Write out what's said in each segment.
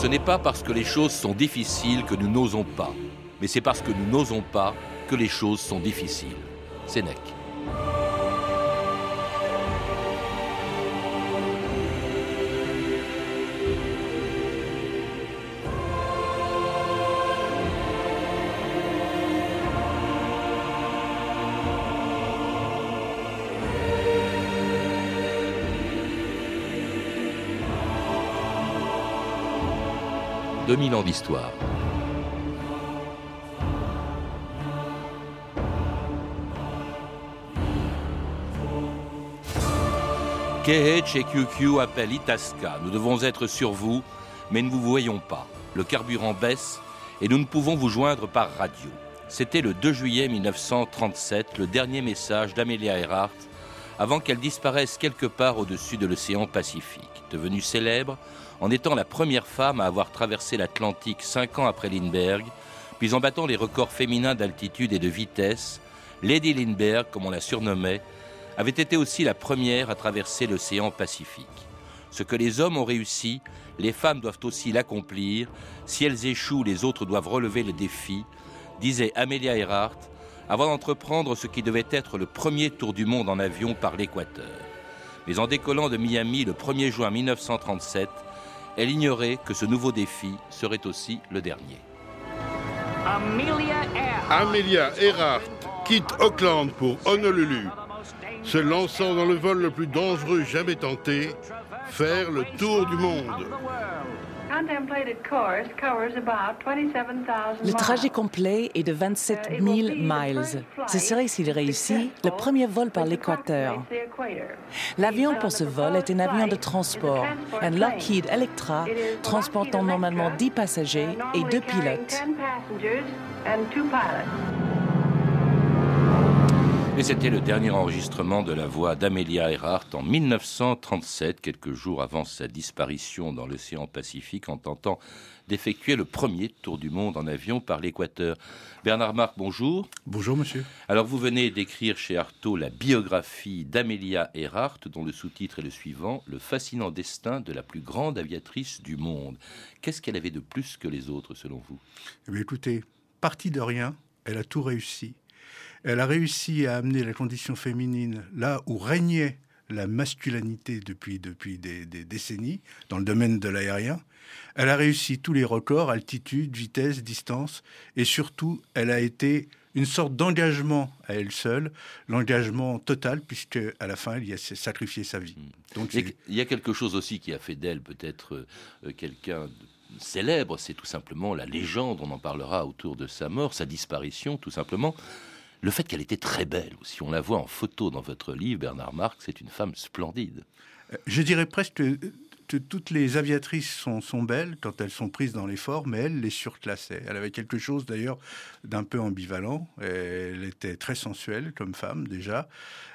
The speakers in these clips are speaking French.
Ce n'est pas parce que les choses sont difficiles que nous n'osons pas, mais c'est parce que nous n'osons pas que les choses sont difficiles. Sénèque. 2000 ans d'histoire. KH et QQ appellent Itasca. Nous devons être sur vous, mais ne vous voyons pas. Le carburant baisse et nous ne pouvons vous joindre par radio. C'était le 2 juillet 1937, le dernier message d'Amelia Earhart avant qu'elle disparaisse quelque part au-dessus de l'océan Pacifique. Devenue célèbre, en étant la première femme à avoir traversé l'Atlantique cinq ans après Lindbergh, puis en battant les records féminins d'altitude et de vitesse, Lady Lindbergh, comme on la surnommait, avait été aussi la première à traverser l'océan Pacifique. Ce que les hommes ont réussi, les femmes doivent aussi l'accomplir. Si elles échouent, les autres doivent relever le défi, disait Amelia Earhart avant d'entreprendre ce qui devait être le premier tour du monde en avion par l'équateur. Mais en décollant de Miami le 1er juin 1937, elle ignorait que ce nouveau défi serait aussi le dernier. Amelia Earhart quitte Auckland pour Honolulu, se lançant dans le vol le plus dangereux jamais tenté, faire le tour du monde. Le trajet complet est de 27 000 miles. Ce serait, s'il réussit, le premier vol par l'équateur. L'avion pour ce vol est un avion de transport, un Lockheed Electra, transportant normalement 10 passagers et deux pilotes. Et c'était le dernier enregistrement de la voix d'Amelia Earhart en 1937, quelques jours avant sa disparition dans l'océan Pacifique, en tentant d'effectuer le premier tour du monde en avion par l'équateur. Bernard Marc, bonjour. Bonjour, monsieur. Alors, vous venez d'écrire chez Artaud la biographie d'Amelia Earhart, dont le sous-titre est le suivant Le fascinant destin de la plus grande aviatrice du monde. Qu'est-ce qu'elle avait de plus que les autres, selon vous? Eh Écoutez, partie de rien, elle a tout réussi. Elle a réussi à amener la condition féminine là où régnait la masculinité depuis, depuis des, décennies dans le domaine de l'aérien. Elle a réussi tous les records, altitude, vitesse, distance, et surtout, elle a été une sorte d'engagement à elle seule, l'engagement total, puisque à la fin, elle y a sacrifié sa vie. Hmm. Donc, il y a quelque chose aussi qui a fait d'elle peut-être euh, quelqu'un célèbre, c'est tout simplement la légende, on en parlera autour de sa mort, sa disparition, tout simplement le fait qu'elle était très belle aussi. On la voit en photo dans votre livre, Bernard Marx, c'est une femme splendide. Euh, je dirais presque que toutes les aviatrices sont, belles quand elles sont prises dans l'effort, mais elle les surclassait. Elle avait quelque chose d'ailleurs d'un peu ambivalent. Elle était très sensuelle comme femme déjà.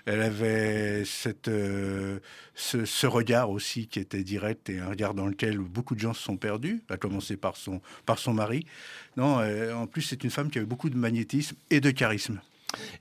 Elle avait cette, euh, ce, regard aussi qui était direct et un regard dans lequel beaucoup de gens se sont perdus, à commencer par son, par son mari. Non, euh, en plus c'est une femme qui avait beaucoup de magnétisme et de charisme.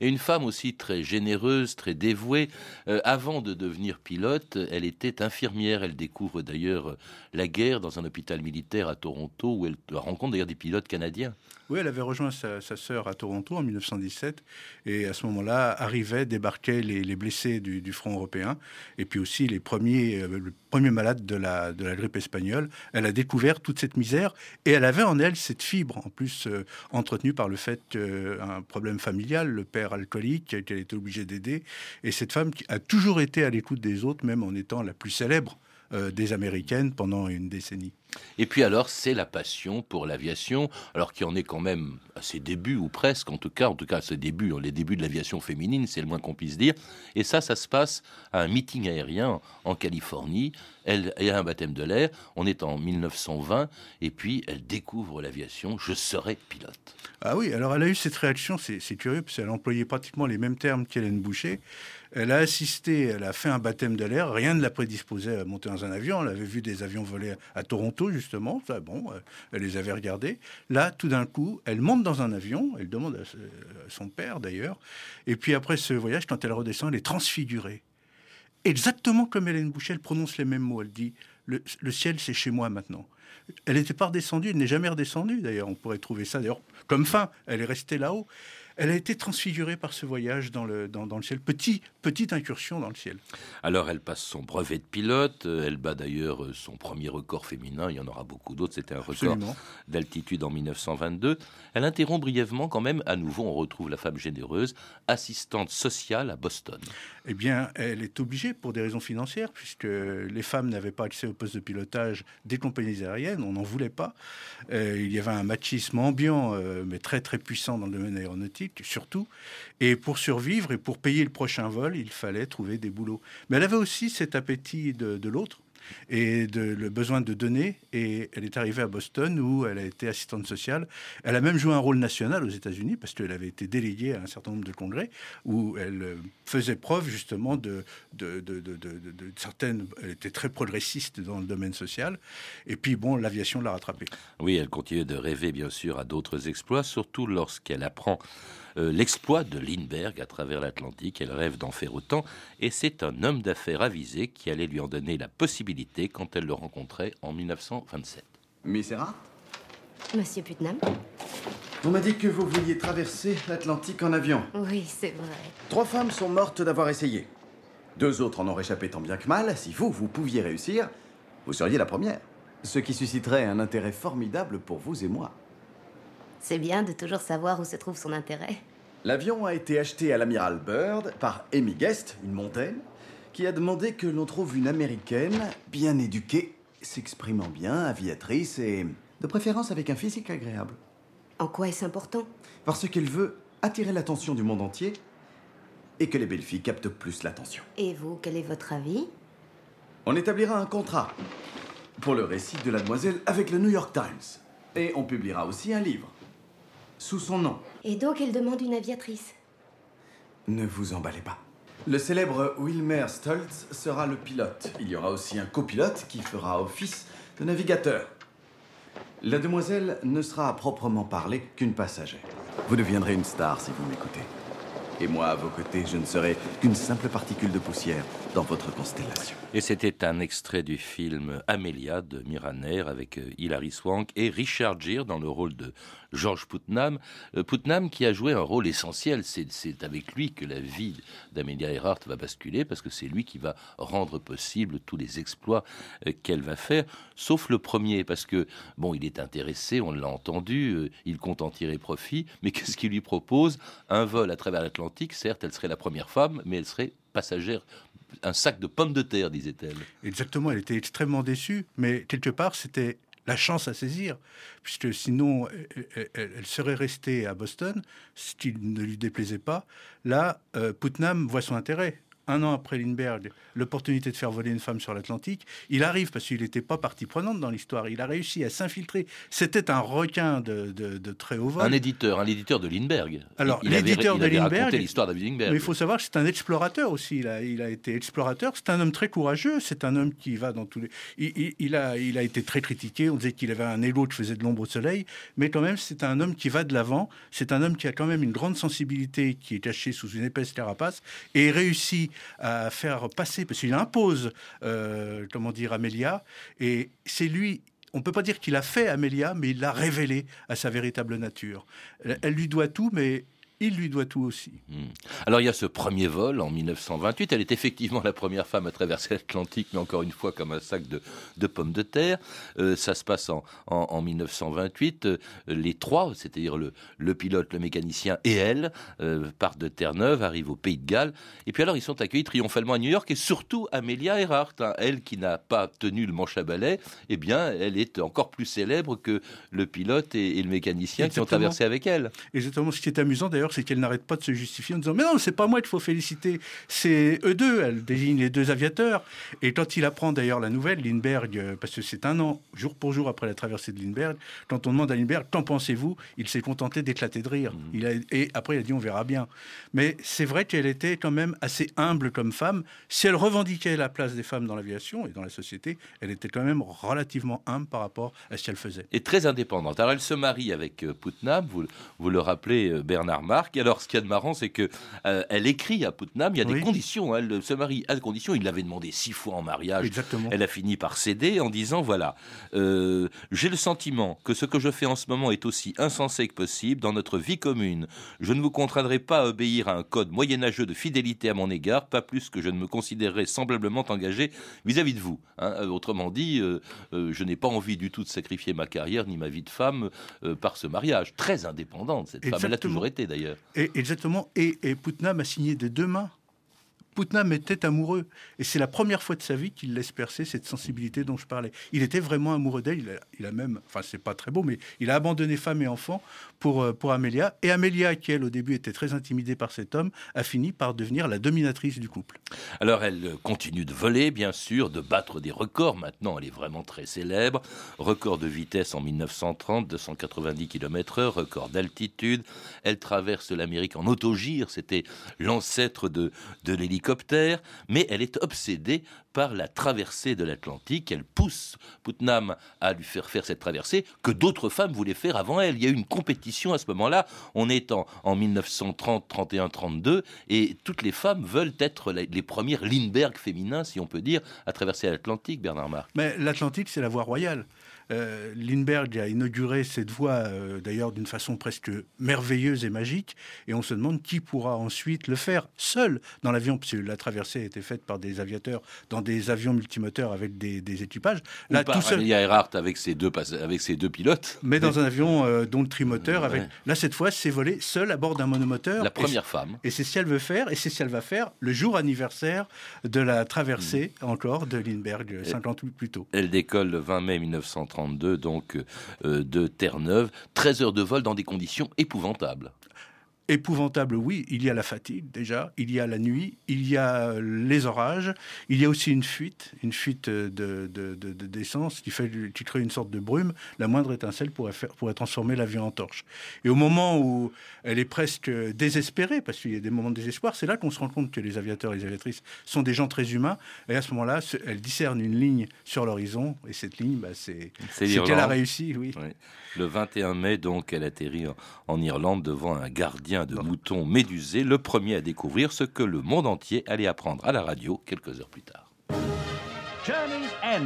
Et une femme aussi très généreuse, très dévouée. Euh, avant de devenir pilote, elle était infirmière. Elle découvre d'ailleurs la guerre dans un hôpital militaire à Toronto, où elle rencontre d'ailleurs des pilotes canadiens. Oui, elle avait rejoint sa, sœur à Toronto en 1917. Et à ce moment-là, arrivaient, débarquaient les, blessés du, front européen. Et puis aussi les premiers, euh, le premier malade de la, de la grippe espagnole. Elle a découvert toute cette misère. Et elle avait en elle cette fibre, en plus euh, entretenue par le fait qu'un problème familial, le père alcoolique, qu'elle était obligée d'aider. Et cette femme qui a toujours été à l'écoute des autres, même en étant la plus célèbre euh, des Américaines pendant une décennie. Et puis alors, c'est la passion pour l'aviation, alors qui en est quand même à ses débuts, ou presque, en tout cas, en tout cas à ses débuts, les débuts de l'aviation féminine, c'est le moins qu'on puisse dire. Et ça, ça se passe à un meeting aérien en Californie. Elle a un baptême de l'air, on est en 1920, et puis elle découvre l'aviation, je serai pilote. Ah oui, alors elle a eu cette réaction, c'est curieux, parce qu'elle employait pratiquement les mêmes termes qu'Hélène Boucher. Elle a assisté, elle a fait un baptême de l'air, rien ne la prédisposait à monter dans un avion. Elle avait vu des avions voler à Toronto justement. Ça, bon, euh, elle les avait regardés. Là, tout d'un coup, elle monte dans un avion. Elle demande à son père, d'ailleurs. Et puis après ce voyage, quand elle redescend, elle est transfigurée. Exactement comme Hélène Boucher, elle prononce les mêmes mots. Elle dit le, ciel, c'est chez moi maintenant. Elle n'était pas redescendue, elle n'est jamais redescendue d'ailleurs. On pourrait trouver ça d'ailleurs comme fin. Elle est restée là-haut. Elle a été transfigurée par ce voyage dans le, dans, le ciel, Petit, petite incursion dans le ciel. Alors elle passe son brevet de pilote, elle bat d'ailleurs son premier record féminin, il y en aura beaucoup d'autres, c'était un record d'altitude en 1922. Elle interrompt brièvement quand même, à nouveau on retrouve la femme généreuse, assistante sociale à Boston. Eh bien, elle est obligée pour des raisons financières, puisque les femmes n'avaient pas accès au poste de pilotage des compagnies aériennes, on n'en voulait pas. Euh, il y avait un machisme ambiant, euh, mais très très puissant dans le domaine aéronautique surtout. Et pour survivre et pour payer le prochain vol, il fallait trouver des boulots. Mais elle avait aussi cet appétit de l'autre et le besoin de donner. Et elle est arrivée à Boston où elle a été assistante sociale. Elle a même joué un rôle national aux États-Unis parce qu'elle avait été déléguée à un certain nombre de congrès où elle euh, faisait preuve justement de, de, certaines. Elle était très progressiste dans le domaine social. Et puis bon, l'aviation l'a rattrapée. Oui, elle continue de rêver bien sûr à d'autres exploits, surtout lorsqu'elle apprend l'exploit de Lindbergh à travers l'Atlantique. Elle rêve d'en faire autant, et c'est un homme d'affaires avisé qui allait lui en donner la possibilité quand elle le rencontrait en 1927. Miss Erhardt Monsieur Putnam On m'a dit que vous vouliez traverser l'Atlantique en avion. Oui, c'est vrai. Trois femmes sont mortes d'avoir essayé. Deux autres en ont réchappé tant bien que mal. Si vous, vous pouviez réussir, vous seriez la première. Ce qui susciterait un intérêt formidable pour vous et moi. C'est bien de toujours savoir où se trouve son intérêt. L'avion a été acheté à l'amiral Byrd par Amy Guest, une montaine, qui a demandé que l'on trouve une américaine bien éduquée, s'exprimant bien, aviatrice et de préférence avec un physique agréable. En quoi est-ce important? Parce qu'elle veut attirer l'attention du monde entier et que les belles filles captent plus l'attention. Et vous, quel est votre avis? On établira un contrat pour le récit de la demoiselle avec le New York Times. Et on publiera aussi un livre sous son nom. Et donc elle demande une aviatrice Ne vous emballez pas. Le célèbre Wilmer Stoltz sera le pilote. Il y aura aussi un copilote qui fera office de navigateur. La demoiselle ne sera à proprement parler qu'une passagère. Vous deviendrez une star si vous m'écoutez. Et moi, à vos côtés, je ne serai qu'une simple particule de poussière dans votre constellation. Et c'était un extrait du film Amelia de Miraner avec euh, Hilary Swank et Richard Gere dans le rôle de George Putnam. Euh, Putnam qui a joué un rôle essentiel. C'est avec lui que la vie d'Amelia Earhart va basculer parce que c'est lui qui va rendre possible tous les exploits euh, qu'elle va faire, sauf le premier parce que, bon, il est intéressé, on l'a entendu, il compte en tirer profit, mais qu'est-ce qu'il lui propose? Un vol à travers l'Atlantique, certes, elle serait la première femme, mais elle serait passagère un sac de pommes de terre, disait-elle. Exactement, elle était extrêmement déçue, mais quelque part, c'était la chance à saisir, puisque sinon, elle, serait restée à Boston, ce qui ne lui déplaisait pas. Là, euh, Putnam voit son intérêt un an après Lindbergh, l'opportunité de faire voler une femme sur l'Atlantique. Il arrive parce qu'il n'était pas partie prenante dans l'histoire. Il a réussi à s'infiltrer. C'était un requin de, très haut vol. Un éditeur, un éditeur de Lindbergh. Alors, l'éditeur de Lindbergh. l'histoire de Lindbergh. Mais il faut savoir que c'est un explorateur aussi. Il a, il a été explorateur. C'est un homme très courageux. C'est un homme qui va dans tous les. Il, a, il a été très critiqué. On disait qu'il avait un élo qui faisait de l'ombre au soleil. Mais quand même, c'est un homme qui va de l'avant. C'est un homme qui a quand même une grande sensibilité qui est cachée sous une épaisse carapace et réussit à faire passer, parce qu'il impose, euh, comment dire, Amélia, et c'est lui on ne peut pas dire qu'il a fait Amélia, mais il l'a révélé à sa véritable nature. Elle lui doit tout, mais il lui doit tout aussi. Hmm. Alors il y a ce premier vol en 1928. Elle est effectivement la première femme à traverser l'Atlantique, mais encore une fois comme un sac de, pommes de terre. Euh, ça se passe en, 1928. Euh, les trois, c'est-à-dire le, pilote, le mécanicien et elle, euh, partent de Terre-Neuve, arrivent au Pays de Galles. Et puis alors ils sont accueillis triomphalement à New York et surtout Amelia Earhart, hein. elle qui n'a pas tenu le manche à balai, eh bien elle est encore plus célèbre que le pilote et, le mécanicien qui ont traversé avec elle. Exactement. Ce qui est amusant d'ailleurs, c'est qu'elle n'arrête pas de se justifier en disant Mais non, c'est pas moi qu'il faut féliciter, c'est eux deux. Elle désigne les deux aviateurs. Et quand il apprend d'ailleurs la nouvelle, Lindbergh, euh, parce que c'est un an, jour pour jour après la traversée de Lindbergh, quand on demande à Lindbergh Qu'en pensez-vous Il s'est contenté d'éclater de rire. Mmh. Il a, et après, il a dit On verra bien. Mais c'est vrai qu'elle était quand même assez humble comme femme. Si elle revendiquait la place des femmes dans l'aviation et dans la société, elle était quand même relativement humble par rapport à ce qu'elle faisait. Et très indépendante. Alors elle se marie avec euh, Putnam, vous, vous le rappelez, euh, Bernard Marc. alors, ce qu'il y a de marrant, c'est que euh, elle écrit à Putnam. Il y a des conditions. Elle se marie à des conditions. Il l'avait demandé six fois en mariage. Exactement. Elle a fini par céder en disant voilà, euh, j'ai le sentiment que ce que je fais en ce moment est aussi insensé que possible dans notre vie commune. Je ne vous contraindrai pas à obéir à un code moyenâgeux de fidélité à mon égard, pas plus que je ne me considérerai semblablement engagé vis-à-vis de vous. Hein. Euh, autrement dit, je n'ai pas envie du tout de sacrifier ma carrière ni ma vie de femme par ce mariage. Très indépendante cette femme. Elle a toujours été d'ailleurs. Et, exactement. Et, et Putnam a signé de deux mains Putnam était amoureux. Et c'est la première fois de sa vie qu'il laisse percer cette sensibilité dont je parlais. Il était vraiment amoureux d'elle. Il, a, même, enfin, c'est pas très beau, mais il a abandonné femme et enfant pour, euh, pour Amélia. Et Amélia, qui elle, au début, était très intimidée par cet homme, a fini par devenir la dominatrice du couple. Alors, elle continue de voler, bien sûr, de battre des records. Maintenant, elle est vraiment très célèbre. Record de vitesse en 1930, 290 km/h, record d'altitude. Elle traverse l'Amérique en autogire. C'était l'ancêtre de, de l'hélicoptère mais elle est obsédée par la traversée de l'Atlantique. Elle pousse Putnam à lui faire faire cette traversée que d'autres femmes voulaient faire avant elle. Il y a eu une compétition à ce moment-là. On est en, en 1930, 31, 32, et toutes les femmes veulent être les, premières Lindbergh féminins, si on peut dire, à traverser l'Atlantique, Bernard Marc. Mais l'Atlantique, c'est la voie royale. Euh, Lindbergh a inauguré cette voie, euh, d'ailleurs d'une façon presque merveilleuse et magique, et on se demande qui pourra ensuite le faire seul dans l'avion, puisque la traversée a été faite par des aviateurs dans des avions multimoteurs avec des, équipages. Là, tout seul. Earhart avec ses deux avec ses deux pilotes. Mais dans un avion euh, dont le trimoteur, avec là cette fois, c'est volé seul à bord d'un monomoteur. La première femme. Et c'est ce qu'elle veut faire, et c'est ce qu'elle va faire le jour anniversaire de la traversée mm. encore de Lindbergh, 58 plus tôt. Elle décolle le 20 mai 1930 donc euh, de Terre-Neuve. 13 heures de vol dans des conditions épouvantables. Épouvantable, oui. Il y a la fatigue déjà, il y a la nuit, il y a les orages, il y a aussi une fuite, une fuite de, d'essence qui fait qui crée une sorte de brume. La moindre étincelle pourrait, faire, pourrait transformer l'avion en torche. Et au moment où elle est presque désespérée, parce qu'il y a des moments de désespoir, c'est là qu'on se rend compte que les aviateurs et les aviatrices sont des gens très humains. Et à ce moment-là, elle discerne une ligne sur l'horizon, et cette ligne, bah, c'est, c'est, qu'elle a réussi, oui. Le 21 mai, donc, elle atterrit en Irlande devant un gardien de moutons médusés, le premier à découvrir ce que le monde entier allait apprendre à la radio quelques heures plus tard. Journey's end.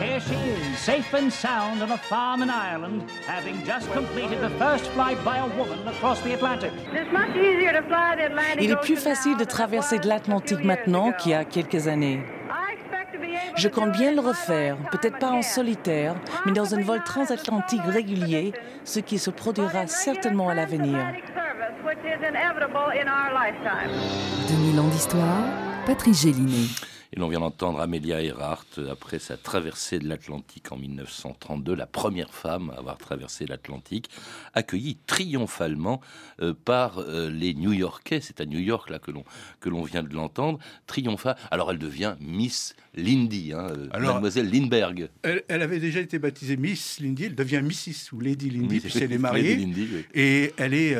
Here she is, safe and sound on a farm in Ireland, having just completed the first flight by a woman across the Atlantic. Il est plus facile de traverser de l'Atlantique maintenant qu'il y a quelques années. Je compte bien le refaire, peut-être pas en solitaire, mais dans un vol transatlantique régulier, ce qui se produira certainement à l'avenir. 2000 ans d'histoire, Patrice Gélinet. Et l'on vient d'entendre Amelia Earhart, après sa traversée de l'Atlantique en 1932, la première femme à avoir traversé l'Atlantique, accueillie triomphalement euh, par euh, les New-Yorkais. C'est à New York là que l'on que l'on vient de l'entendre. Triomphale. Alors elle devient Miss Lindy, hein, euh, Mademoiselle Lindbergh. Elle, avait déjà été baptisée Miss Lindy. Elle devient Mrs. ou Lady Lindy puisqu'elle est mariée. Et elle est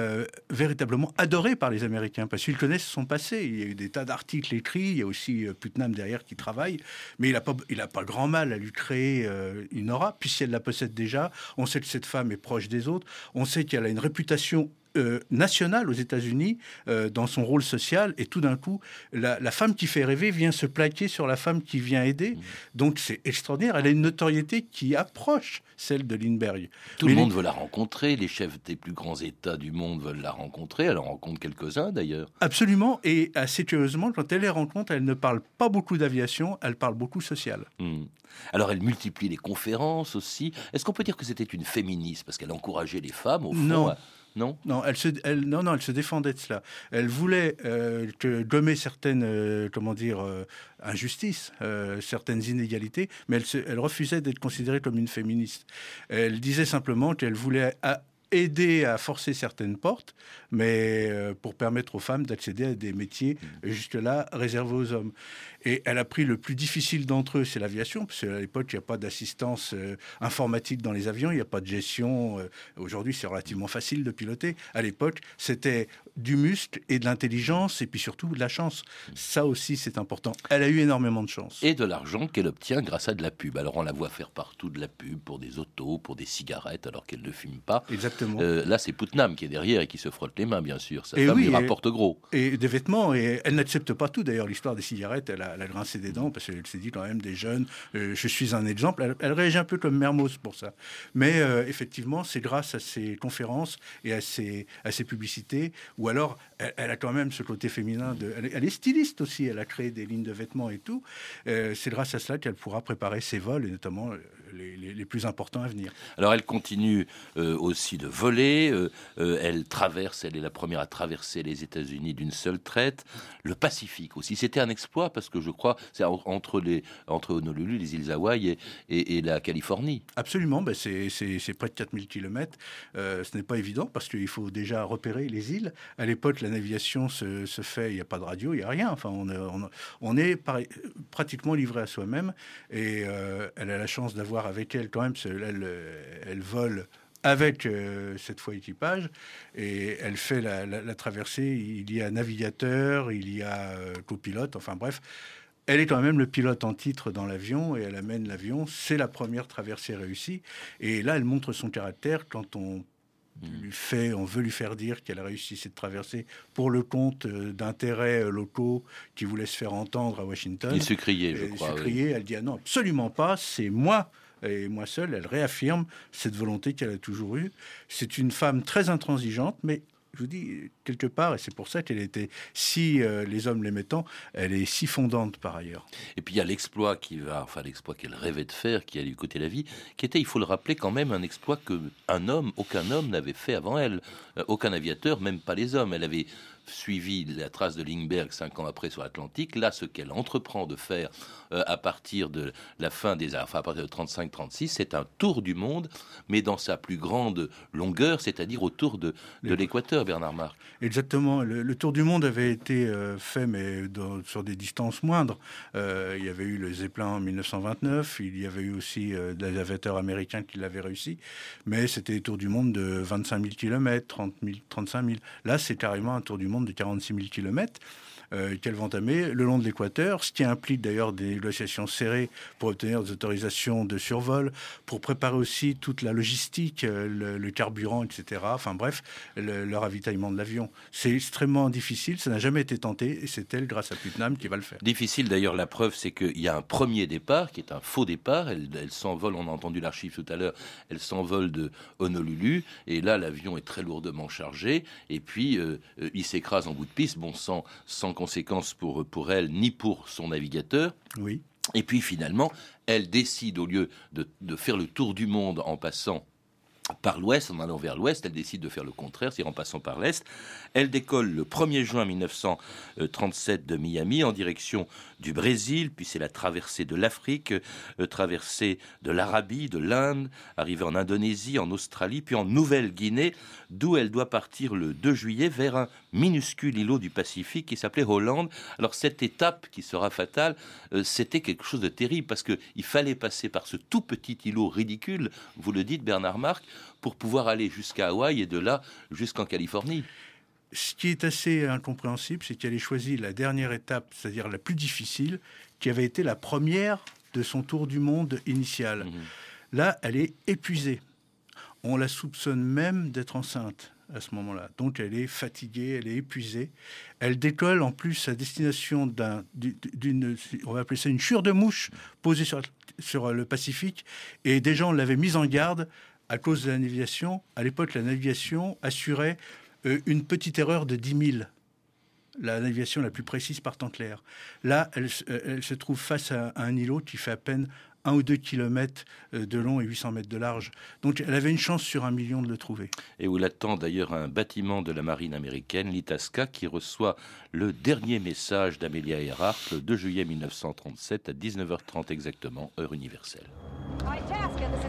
véritablement adorée par les Américains parce qu'ils connaissent son passé. Il y a eu des tas d'articles écrits. Il y a aussi Putnam qui travaille, mais il n'a pas, pas grand mal à lui créer euh, une aura, puisqu'elle la possède déjà. On sait que cette femme est proche des autres. On sait qu'elle a une réputation euh, nationale aux États-Unis euh, dans son rôle social et tout d'un coup la, femme qui fait rêver vient se plaquer sur la femme qui vient aider. Mmh. donc c'est extraordinaire. Elle a une notoriété qui approche celle de Lindbergh. Tout le monde veut la rencontrer. Les chefs des plus grands États du monde veulent la rencontrer. Elle en rencontre quelques-uns d'ailleurs. Absolument. Et assez curieusement quand elle les rencontre elle ne parle pas beaucoup d'aviation elle parle beaucoup social. Mmh. Alors elle multiplie les conférences aussi est-ce qu'on peut dire que c'était une féministe parce qu'elle encourageait les femmes au fond non. Non? Non elle, se, elle, non, non, elle se défendait de cela. Elle voulait euh, gommer certaines, euh, comment dire, euh, injustices, certaines inégalités, mais elle, elle refusait d'être considérée comme une féministe. Elle disait simplement qu'elle voulait aider à forcer certaines portes, mais pour permettre aux femmes d'accéder à des métiers mmh. jusque-là réservés aux hommes. Et elle a pris le plus difficile d'entre eux, c'est l'aviation, parce qu'à l'époque, il n'y a pas d'assistance euh, informatique dans les avions, il n'y a pas de gestion. Euh, aujourd'hui, c'est relativement facile de piloter. À l'époque, c'était du muscle et de l'intelligence, et puis surtout de la chance. Ça aussi, c'est important. Elle a eu énormément de chance. Et de l'argent qu'elle obtient grâce à de la pub. Alors, on la voit faire partout de la pub pour des autos, pour des cigarettes, alors qu'elle ne fume pas. Exactement. Euh, là, c'est Putnam qui est derrière et qui se frotte les mains, bien sûr. Sa Et femme oui, lui et- rapporte gros. Et des vêtements, et elle n'accepte pas tout. D'ailleurs, l'histoire des cigarettes, elle a, elle a grincé des dents parce qu'elle s'est dit quand même des jeunes, euh, je suis un exemple. Elle, réagit un peu comme Mermoz pour ça. Mais euh, effectivement, c'est grâce à ses conférences et à ses, à ses publicités, ou alors elle, a quand même ce côté féminin. De, elle, est- styliste aussi, elle a créé des lignes de vêtements et tout. Euh, c'est grâce à cela qu'elle pourra préparer ses vols, et notamment les, les- les plus importants à venir. Alors elle continue euh, aussi de voler, euh, euh, elle traverse, elle est la première à traverser les États-Unis d'une seule traite, le Pacifique aussi. C'était un exploit parce que je crois c'est en- entre les entre Honolulu, les îles Hawaï et, et- et la Californie. Absolument, ben c'est près de 4000 km. ce n'est pas évident parce qu'il faut déjà repérer les îles. À l'époque, la navigation se, se fait, il n'y a pas de radio, il n'y a rien. Enfin, on, est- on- on est pratiquement livré à soi-même. Et elle a la chance d'avoir avec elle quand même, elle, elle vole avec euh, cette fois équipage et elle fait la, la- la traversée. Il y a navigateur, il y a euh, copilote, enfin bref. Elle est quand même le pilote en titre dans l'avion et elle amène l'avion. C'est la première traversée réussie. Et là, elle montre son caractère quand on lui fait, on veut lui faire dire qu'elle a réussi cette traversée pour le compte euh, d'intérêts locaux qui voulaient se faire entendre à Washington. Il se criait, je crois. se oui. crier, elle dit ah non, absolument pas, c'est moi et moi seule. Elle réaffirme cette volonté qu'elle a toujours eue. C'est une femme très intransigeante, mais je vous dis quelque part, et c'est pour ça qu'elle était si euh, les hommes l'aimaient tant, elle est si fondante par ailleurs. Et puis il y a l'exploit qui va, enfin l'exploit qu'elle rêvait de faire, qui a lui coûté la vie, qui était, il faut le rappeler, quand même un exploit que un homme, aucun homme n'avait fait avant elle, Euh, aucun aviateur, même pas les hommes. Elle avait suivi la trace de Lindbergh cinq ans après sur l'Atlantique. Là, ce qu'elle entreprend de faire euh, à partir de la fin des, enfin à partir de 35-36, c'est un tour du monde, mais dans sa plus grande longueur, c'est-à-dire autour de, de l'équateur, Bernard Marc. Exactement. Le, le tour du monde avait été euh, fait, mais dans- sur des distances moindres. Euh, il y avait eu le Zeppelin en 1929. Il y avait eu aussi des aviateurs américains qui l'avaient réussi. Mais c'était des tours du monde de 25 000 km, 30 000, 35 000. Là, c'est carrément un tour du monde de 46 000 km. Euh, qu'elle va entamer le long de l'équateur, ce qui implique d'ailleurs des négociations serrées pour obtenir des autorisations de survol, pour préparer aussi toute la logistique, euh, le, carburant, etc. Enfin bref, le, le ravitaillement de l'avion. C'est extrêmement difficile, ça n'a jamais été tenté, et c'est elle, grâce à Putnam, qui va le faire. Difficile d'ailleurs, la preuve, c'est qu'il y a un premier départ qui est un faux départ. Elle, s'envole, on a entendu l'archive tout à l'heure, elle s'envole de Honolulu, et là l'avion est très lourdement chargé, et puis euh, il s'écrase en bout de piste, bon, sans, sans conséquence pour, pour elle ni pour son navigateur. Oui. Et puis finalement, elle décide, au lieu de, de faire le tour du monde en passant par l'ouest, en allant vers l'ouest, elle décide de faire le contraire, c'est-à-dire en passant par l'est. Elle décolle le 1er juin 1937 de Miami en direction du Brésil, puis c'est la traversée de l'Afrique, euh, traversée de l'Arabie, de l'Inde, arrivée en Indonésie, en Australie, puis en Nouvelle-Guinée, d'où elle doit partir le 2 juillet vers un minuscule îlot du Pacifique qui s'appelait Hollande. Alors cette étape qui sera fatale, euh, c'était quelque chose de terrible parce qu'il fallait passer par ce tout petit îlot ridicule, vous le dites Bernard Marc, pour pouvoir aller jusqu'à Hawaï et de là jusqu'en Californie. Ce qui est assez incompréhensible, c'est qu'elle ait choisi la dernière étape, c'est-à-dire la plus difficile, qui avait été la première de son tour du monde initial. Là, elle est épuisée. On la soupçonne même d'être enceinte à ce moment-là. Donc elle est fatiguée, elle est épuisée. Elle décolle en plus à destination d'un- d'une, on va appeler ça une chure de mouche posée sur, sur le Pacifique. Et déjà, on l'avait mise en garde à cause de la navigation. À l'époque, la navigation assurait euh, une petite erreur de 10 000 la navigation la plus précise partant clair. Là, euh, elle se trouve face à un îlot qui fait à peine 1 ou 2 kilomètres euh, de long et 800 mètres de large. Donc elle avait une chance sur un million de le trouver. Et où l'attend d'ailleurs un bâtiment de la marine américaine, l'Itasca, qui reçoit le dernier message d'Amelia Earhart le 2 juillet 1937 à 19h30 exactement, heure universelle.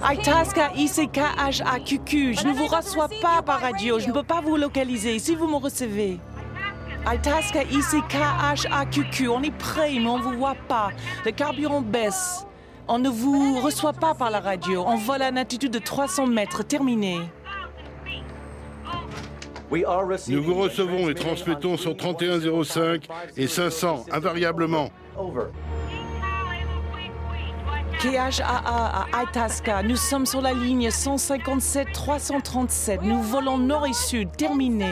Itasca ICKHAQQ, je ne vous reçois pas par radio, je ne peux pas vous localiser si vous me recevez. Itasca ICKHAQQ, on est prêt, mais on ne vous voit pas. Le carburant baisse. On ne vous reçoit pas par la radio. On vole à une altitude de 300 mètres. Terminé. Nous vous recevons et transmettons sur 3105 et 500 invariablement. KHAA à Itasca. Nous sommes sur la ligne 157-337. Nous volons nord et sud. Terminé.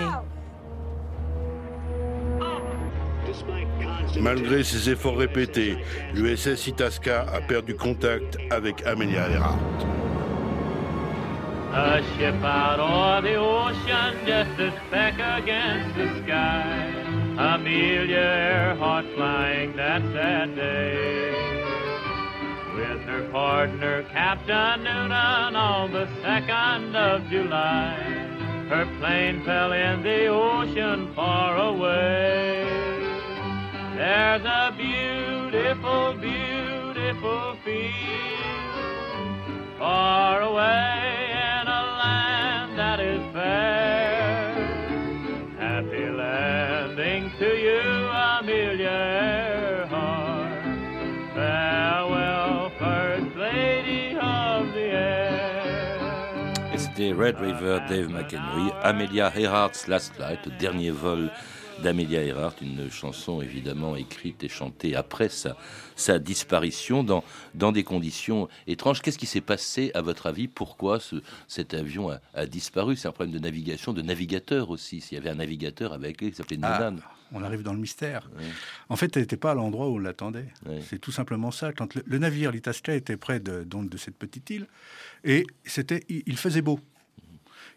Malgré ses efforts répétés, l'USS Itasca a perdu contact avec Amelia Earhart. A ship out o'er the ocean, just a speck against the sky. Amelia Earhart flying that sad day. With her partner, Captain Noonan, on the 2nd of July. Her plane fell in the ocean far away. There's a beautiful, beautiful field far away in a land that is fair. Happy landing to you, Amelia Earhart. Farewell, First Lady of the Air. C'était Red River, Dave McHenry, Amelia Earhart's Last Flight, dernier vol d'Amelia Earhart, une chanson évidemment écrite et chantée après sa, sa disparition dans, dans des conditions étranges. Qu'est-ce qui s'est passé à votre avis? Pourquoi ce, cet avion a, a disparu? C'est un problème de navigation, de navigateur aussi. S'il y avait un navigateur avec lui qui s'appelait Ah, Noonan. on arrive dans le mystère. Ouais. En fait, elle n'était pas à l'endroit où on l'attendait. Ouais. C'est tout simplement ça. Quand le, le navire, l'Itasca, était près de, donc, de cette petite île, et c'était, il, il faisait beau.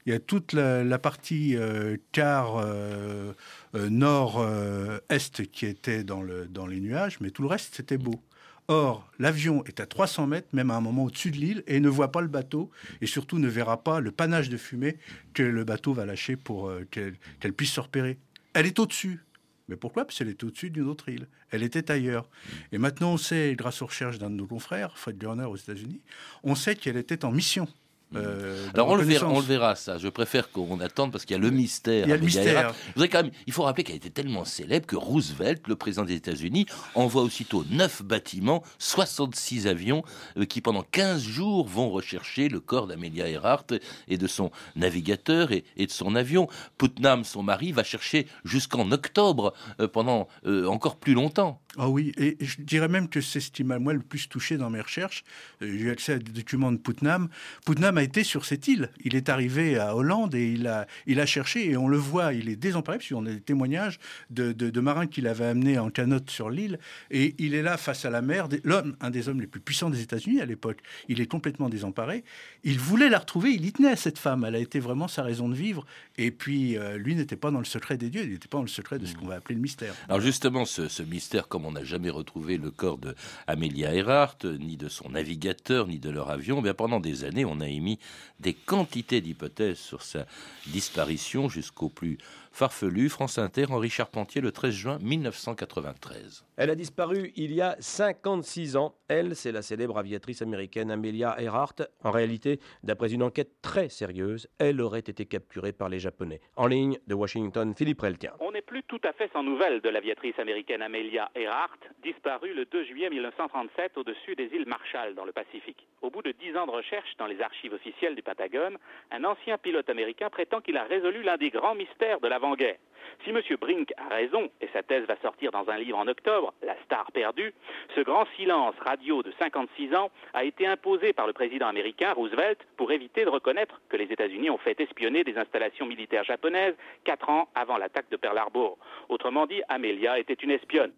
Il y a toute la, partie euh, euh, euh, nord-est qui était dans, le, dans les nuages, mais tout le reste, c'était beau. Or, l'avion est à 300 mètres, même à un moment au-dessus de l'île, et ne voit pas le bateau, et surtout ne verra pas le panache de fumée que le bateau va lâcher pour euh, qu'elle puisse se repérer. Elle est au-dessus. Mais pourquoi? Parce qu'elle est au-dessus d'une autre île. Elle était ailleurs. Et maintenant, on sait, grâce aux recherches d'un de nos confrères, Fred Garner aux États-Unis, on sait qu'elle était en mission. Euh, de Alors on le, verra, on reconnaissance. le verra ça. Je préfère qu'on attende parce qu'il y a le mystère. Il y a le mystère. Voudrais quand même, il faut rappeler qu'elle était tellement célèbre que Roosevelt, le président des États-Unis, envoie aussitôt neuf bâtiments, 66 avions euh, qui pendant 15 jours vont rechercher le corps d'Amelia Earhart et de son navigateur et, et de son avion. Putnam, son mari, va chercher jusqu'en octobre euh, pendant euh, encore plus longtemps. Ah oui, et je dirais même que c'est ce qui m'a moi le plus touché dans mes recherches. Euh, J'ai eu accès à des documents de Putnam. Putnam a été sur cette île. Il est arrivé à Hollande et il a, il a cherché, et on le voit, il est désemparé, parce qu'on a des témoignages de, de- de marins qu'il avait amenés en canotte sur l'île, et il est là face à la mer, l'homme, un des hommes les plus puissants des États-Unis à l'époque. Il est complètement désemparé. Il voulait la retrouver, il y tenait, cette femme. Elle a été vraiment sa raison de vivre. Et puis, euh, lui n'était pas dans le secret des dieux, il n'était pas dans le secret de ce qu'on va appeler le mystère. Alors justement, ce, ce mystère, comme on n'a jamais retrouvé le corps de Amelia Earhart, ni de son navigateur, ni de leur avion, bien pendant des années, on a émis des quantités d'hypothèses sur sa disparition jusqu'au plus farfelu. France Inter, Henri Charpentier, le 13 juin 1993. Elle a disparu il y a 56 ans. Elle, c'est la célèbre aviatrice américaine Amelia Earhart. En réalité, d'après une enquête très sérieuse, elle aurait été capturée par les Japonais. En ligne de Washington, Philippe Reltien. On n'est plus tout à fait sans nouvelles de l'aviatrice américaine Amelia Earhart, disparue le 2 juillet 1937 au-dessus des îles Marshall dans le Pacifique. Au bout de dix ans de recherche dans les archives officielles du Pentagone, un ancien pilote américain prétend qu'il a résolu l'un des grands mystères de l'avant-guerre. Si M. Brink a raison, et sa thèse va sortir dans un livre en octobre, La star perdue, ce grand silence radio de 56 ans a été imposé par le président américain Roosevelt pour éviter de reconnaître que les États-Unis ont fait espionner des installations militaires japonaises quatre ans avant l'attaque de Pearl Harbor. Autrement dit, Amelia était une espionne.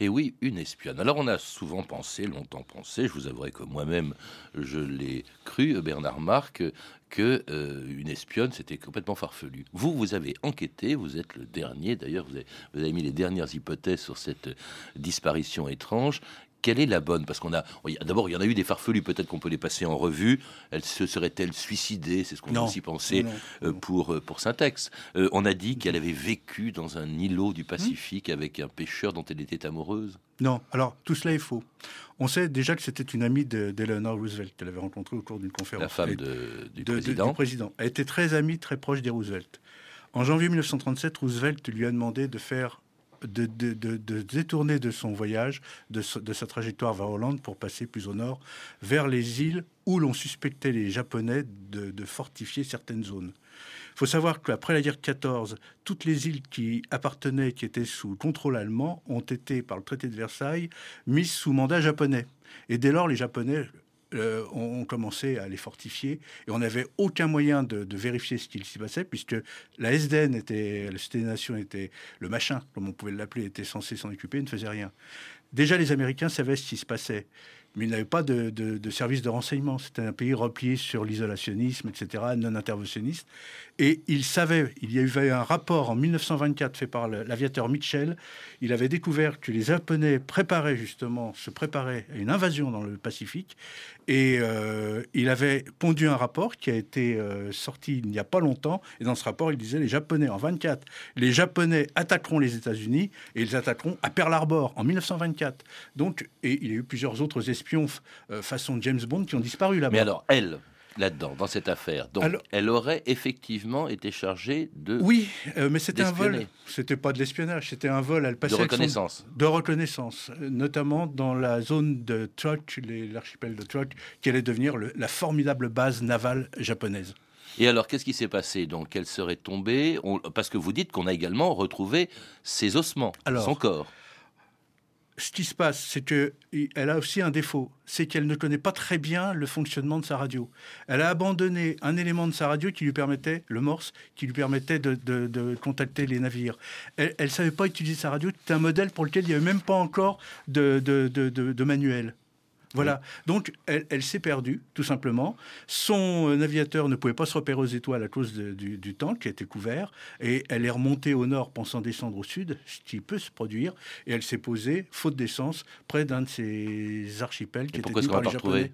Et oui, une espionne. Alors on a souvent pensé, longtemps pensé, je vous avouerai que moi-même je l'ai cru, Bernard Marc, que euh, une espionne c'était complètement farfelu. Vous, vous avez enquêté, vous êtes le dernier, d'ailleurs vous avez, vous avez mis les dernières hypothèses sur cette disparition étrange. Quelle est la bonne? Parce qu'on a, d'abord, il y en a eu des farfelus. Peut-être qu'on peut les passer en revue. Elle se serait-elle suicidée? C'est ce qu'on a aussi pensé Non, non, euh, pour euh, pour Syntex. Euh, on a dit qu'elle avait vécu dans un îlot du Pacifique avec un pêcheur dont elle était amoureuse. Non, alors tout cela est faux. On sait déjà que c'était une amie de- d'Eleanor Roosevelt qu'elle avait rencontrée au cours d'une conférence. La femme de- du de- de- président. du président. Elle était très amie, très proche des Roosevelt. En janvier 1937, Roosevelt lui a demandé de faire de, de, de, de détourner de son voyage, de, de sa trajectoire vers Hollande pour passer plus au nord, vers les îles où l'on suspectait les Japonais de, fortifier certaines zones. Il faut savoir qu'après la guerre de 14, toutes les îles qui appartenaient, qui étaient sous contrôle allemand, ont été, par le traité de Versailles, mises sous mandat japonais. Et dès lors, les Japonais euh, ont commencé à les fortifier et on n'avait aucun moyen de, vérifier ce qu'il s'y passait puisque la SDN était, la Cité des Nations était, le machin, comme on pouvait l'appeler, était censé s'en occuper, il ne faisait rien. Déjà, les Américains savaient ce qui se passait mais il n'avait pas de, de, service de renseignement. C'était un pays replié sur l'isolationnisme, etc., non interventionniste. Et il savait, il y a eu un rapport en 1924 fait par l'aviateur Mitchell. Il avait découvert que les Japonais préparaient justement, se préparaient à une invasion dans le Pacifique. Et euh, il avait pondu un rapport qui a été euh, sorti il n'y a pas longtemps. Et dans ce rapport, il disait les Japonais en 24, les Japonais attaqueront les États-Unis et ils attaqueront à Pearl Harbor en 1924. Donc, et il y a eu plusieurs autres espions euh, façon James Bond qui ont disparu là-bas. Mais alors, elle, là-dedans, dans cette affaire. Donc, elle aurait effectivement été chargée de. Oui, mais c'était un vol. C'était pas de l'espionnage, c'était un vol. Elle passait de reconnaissance. De reconnaissance, notamment dans la zone de Truk, l'archipel de Truk, qui allait devenir la formidable base navale japonaise. Et alors, qu'est-ce qui s'est passé? Donc, elle serait tombée. Parce que vous dites qu'on a également retrouvé ses ossements, son corps ce qui se passe, c'est qu'elle a aussi un défaut, c'est qu'elle ne connaît pas très bien le fonctionnement de sa radio. Elle a abandonné un élément de sa radio qui lui permettait, le morse, qui lui permettait de, contacter les navires. Elle ne savait pas utiliser sa radio, c'était un modèle pour lequel il n'y avait même pas encore de manuel. Voilà. Donc, elle, s'est perdue, tout simplement. Son euh, navigateur ne pouvait pas se repérer aux étoiles à cause du, temps qui était couvert. Et elle est remontée au nord pensant descendre au sud, ce qui peut se produire. Et elle s'est posée, faute d'essence, près d'un de ces archipels qui étaient tenus par les Japonais.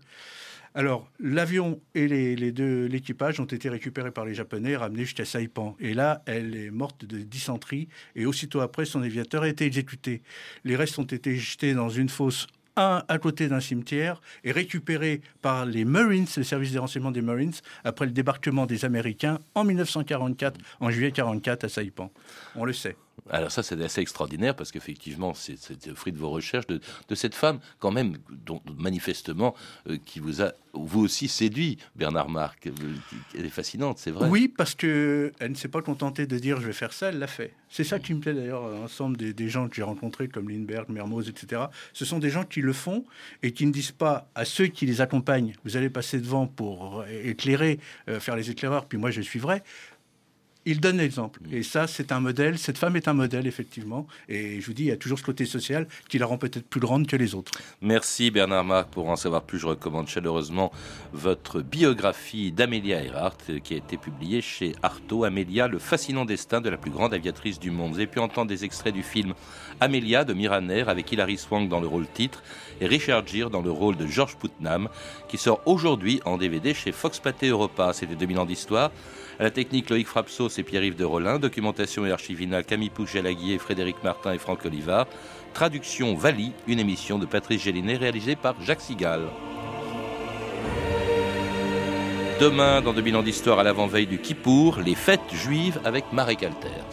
Alors, l'avion et les, deux l'équipage ont été récupérés par les Japonais et ramenés jusqu'à Saipan. Et là, elle est morte de dysenterie. Et aussitôt après, son aviateur a été exécuté. Les restes ont été jetés dans une fosse un à côté d'un cimetière et récupéré par les Marines, le service des renseignements des Marines, après le débarquement des Américains en 1944, en juillet 1944 à Saipan. On le sait. Alors ça, c'est assez extraordinaire parce qu'effectivement, c'est le fruit de vos recherches de, cette femme, quand même, dont, manifestement, euh, qui vous a vous aussi séduit, Bernard Marc. Euh, elle est fascinante, c'est vrai. Oui, parce que elle ne s'est pas contentée de dire je vais faire ça, elle l'a fait. C'est ça qui me plaît d'ailleurs, l'ensemble des, des, gens que j'ai rencontrés, comme Lindbergh, Mermoz, etc. Ce sont des gens qui le font et qui ne disent pas à ceux qui les accompagnent, vous allez passer devant pour éclairer, euh, faire les éclaireurs, puis moi je suivrai il donne l'exemple. Et ça, c'est un modèle. Cette femme est un modèle, effectivement. Et je vous dis, il y a toujours ce côté social qui la rend peut-être plus grande que les autres. Merci Bernard Marc. Pour en savoir plus, je recommande chaleureusement votre biographie d'Amélia Earhart qui a été publiée chez Artaud. Amélia, le fascinant destin de la plus grande aviatrice du monde. Vous avez pu entendre des extraits du film Amélia de Miraner avec Hilary Swank dans le rôle titre et Richard Gere dans le rôle de George Putnam qui sort aujourd'hui en DVD chez Fox Pathé Europa. C'était 2000 ans d'histoire. À la technique, Loïc Frapsos et Pierre-Yves de Rollin. Documentation et archivina, Camille Pouche-Jalaguier, Frédéric Martin et Franck Olivard. Traduction Vali, une émission de Patrice Gélinet réalisée par Jacques Sigal. Demain, dans 2000 ans d'histoire à l'avant-veille du Kippour, les fêtes juives avec Marek Alter.